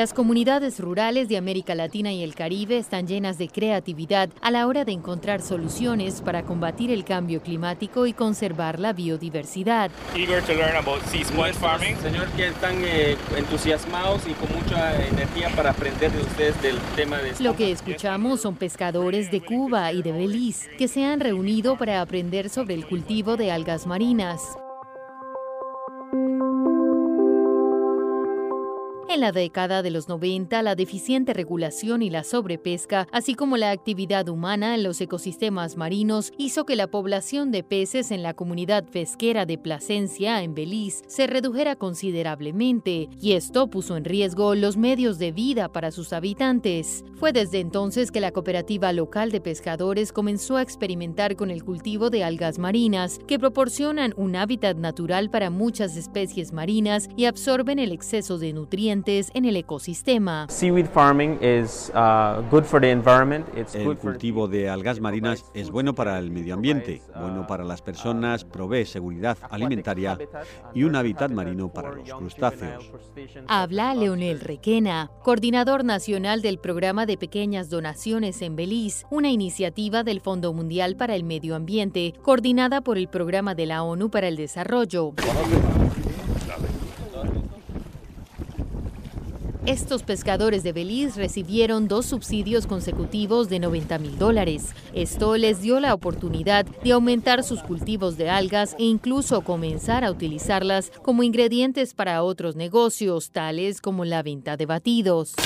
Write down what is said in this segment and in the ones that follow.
Las comunidades rurales de América Latina y el Caribe están llenas de creatividad a la hora de encontrar soluciones para combatir el cambio climático y conservar la biodiversidad. Señor, que están eh, entusiasmados y con mucha energía para aprender de ustedes del tema de... Lo que escuchamos son pescadores de Cuba y de Belice que se han reunido para aprender sobre el cultivo de algas marinas. En la década de los 90, la deficiente regulación y la sobrepesca, así como la actividad humana en los ecosistemas marinos, hizo que la población de peces en la comunidad pesquera de Plasencia, en Belice, se redujera considerablemente, y esto puso en riesgo los medios de vida para sus habitantes. Fue desde entonces que la cooperativa local de pescadores comenzó a experimentar con el cultivo de algas marinas, que proporcionan un hábitat natural para muchas especies marinas y absorben el exceso de nutrientes en el ecosistema. El cultivo de algas marinas es bueno para el medio ambiente, bueno para las personas, provee seguridad alimentaria y un hábitat marino para los crustáceos. Habla Leonel Requena, coordinador nacional del programa de pequeñas donaciones en Belice, una iniciativa del Fondo Mundial para el Medio Ambiente, coordinada por el Programa de la ONU para el Desarrollo. Estos pescadores de Belice recibieron dos subsidios consecutivos de 90 mil dólares. Esto les dio la oportunidad de aumentar sus cultivos de algas e incluso comenzar a utilizarlas como ingredientes para otros negocios, tales como la venta de batidos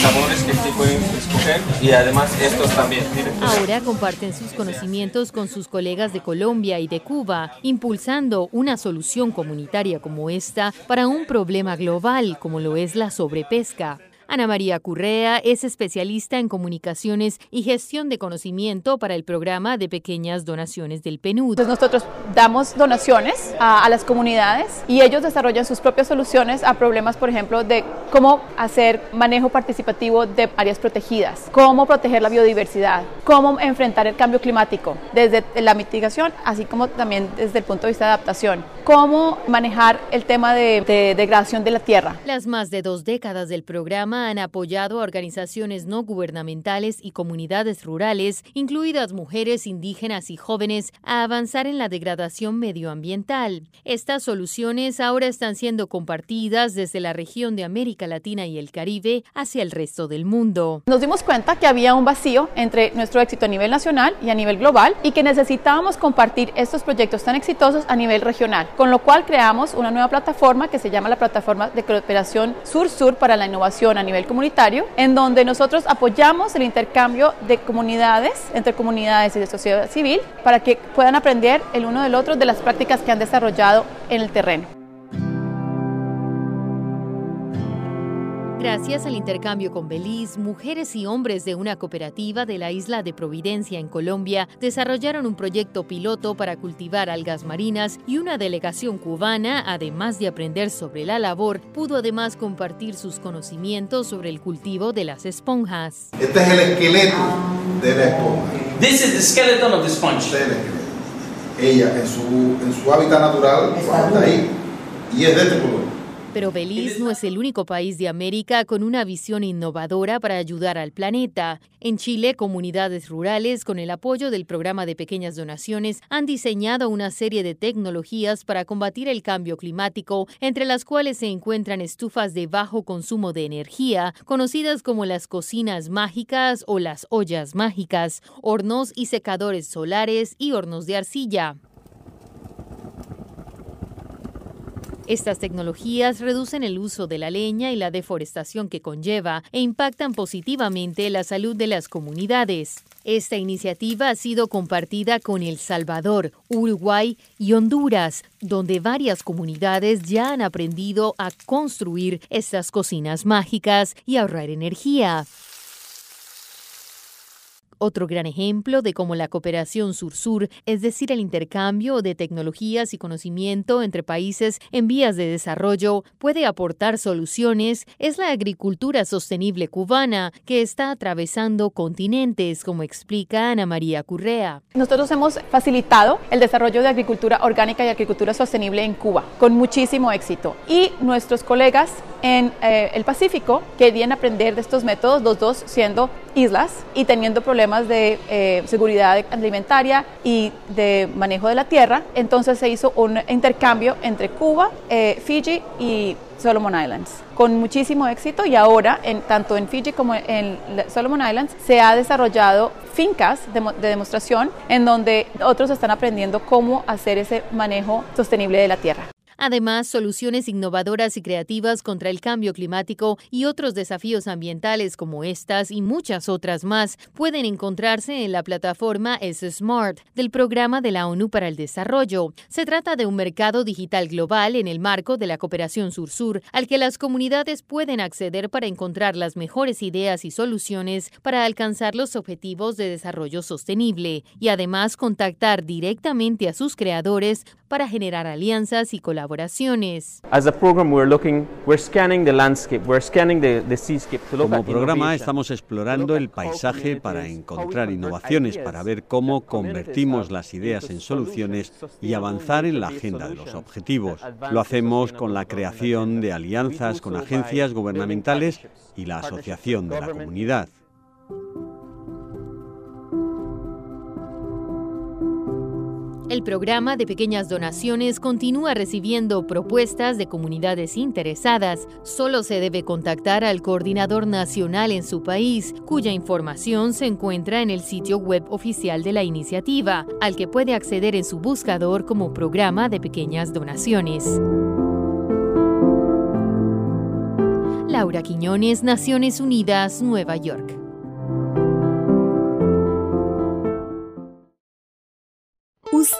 sabores que pueden escoger y además estos también. Ahora comparten sus conocimientos con sus colegas de Colombia y de Cuba, impulsando una solución comunitaria como esta para un problema global como lo es la sobrepesca. Ana María Currea es especialista en comunicaciones y gestión de conocimiento para el programa de pequeñas donaciones del PNUD. nosotros damos donaciones a, las comunidades y ellos desarrollan sus propias soluciones a problemas, por ejemplo, de cómo hacer manejo participativo de áreas protegidas, cómo proteger la biodiversidad, cómo enfrentar el cambio climático desde la mitigación, así como también desde el punto de vista de adaptación, cómo manejar el tema de, de degradación de la tierra. Las más de dos décadas del programa han apoyado a organizaciones no gubernamentales y comunidades rurales, incluidas mujeres, indígenas y jóvenes, a avanzar en la degradación medioambiental. Estas soluciones ahora están siendo compartidas desde la región de América Latina y el Caribe hacia el resto del mundo. Nos dimos cuenta que había un vacío entre nuestro éxito a nivel nacional y a nivel global y que necesitábamos compartir estos proyectos tan exitosos a nivel regional, con lo cual creamos una nueva plataforma que se llama la Plataforma de Cooperación Sur-Sur para la Innovación nivel comunitario, en donde nosotros apoyamos el intercambio de comunidades, entre comunidades y de sociedad civil, para que puedan aprender el uno del otro de las prácticas que han desarrollado en el terreno. Gracias al intercambio con Belice, mujeres y hombres de una cooperativa de la isla de Providencia en Colombia desarrollaron un proyecto piloto para cultivar algas marinas y una delegación cubana, además de aprender sobre la labor, pudo además compartir sus conocimientos sobre el cultivo de las esponjas. Este es el esqueleto de la esponja. This is the skeleton of the sponge. Este Ella en su, en su hábitat natural está ahí y es de este color. Pero Belice no es el único país de América con una visión innovadora para ayudar al planeta. En Chile, comunidades rurales, con el apoyo del programa de pequeñas donaciones, han diseñado una serie de tecnologías para combatir el cambio climático, entre las cuales se encuentran estufas de bajo consumo de energía, conocidas como las cocinas mágicas o las ollas mágicas, hornos y secadores solares y hornos de arcilla. Estas tecnologías reducen el uso de la leña y la deforestación que conlleva e impactan positivamente la salud de las comunidades. Esta iniciativa ha sido compartida con El Salvador, Uruguay y Honduras, donde varias comunidades ya han aprendido a construir estas cocinas mágicas y ahorrar energía. Otro gran ejemplo de cómo la cooperación sur-sur, es decir, el intercambio de tecnologías y conocimiento entre países en vías de desarrollo, puede aportar soluciones, es la agricultura sostenible cubana, que está atravesando continentes, como explica Ana María Currea. Nosotros hemos facilitado el desarrollo de agricultura orgánica y agricultura sostenible en Cuba, con muchísimo éxito. Y nuestros colegas en eh, el Pacífico querían aprender de estos métodos, los dos siendo islas y teniendo problemas de eh, seguridad alimentaria y de manejo de la tierra. Entonces se hizo un intercambio entre Cuba, eh, Fiji y Solomon Islands con muchísimo éxito y ahora en, tanto en Fiji como en Solomon Islands se ha desarrollado fincas de, demostración en donde otros están aprendiendo cómo hacer ese manejo sostenible de la tierra. Además, soluciones innovadoras y creativas contra el cambio climático y otros desafíos ambientales como estas y muchas otras más pueden encontrarse en la plataforma S-Smart del Programa de la ONU para el Desarrollo. Se trata de un mercado digital global en el marco de la cooperación sur-sur al que las comunidades pueden acceder para encontrar las mejores ideas y soluciones para alcanzar los objetivos de desarrollo sostenible y además contactar directamente a sus creadores para generar alianzas y colaboraciones. Como programa estamos explorando el paisaje para encontrar innovaciones, para ver cómo convertimos las ideas en soluciones y avanzar en la agenda de los objetivos. Lo hacemos con la creación de alianzas con agencias gubernamentales y la asociación de la comunidad. El programa de pequeñas donaciones continúa recibiendo propuestas de comunidades interesadas. Solo se debe contactar al coordinador nacional en su país, cuya información se encuentra en el sitio web oficial de la iniciativa, al que puede acceder en su buscador como programa de pequeñas donaciones. Laura Quiñones, Naciones Unidas, Nueva York.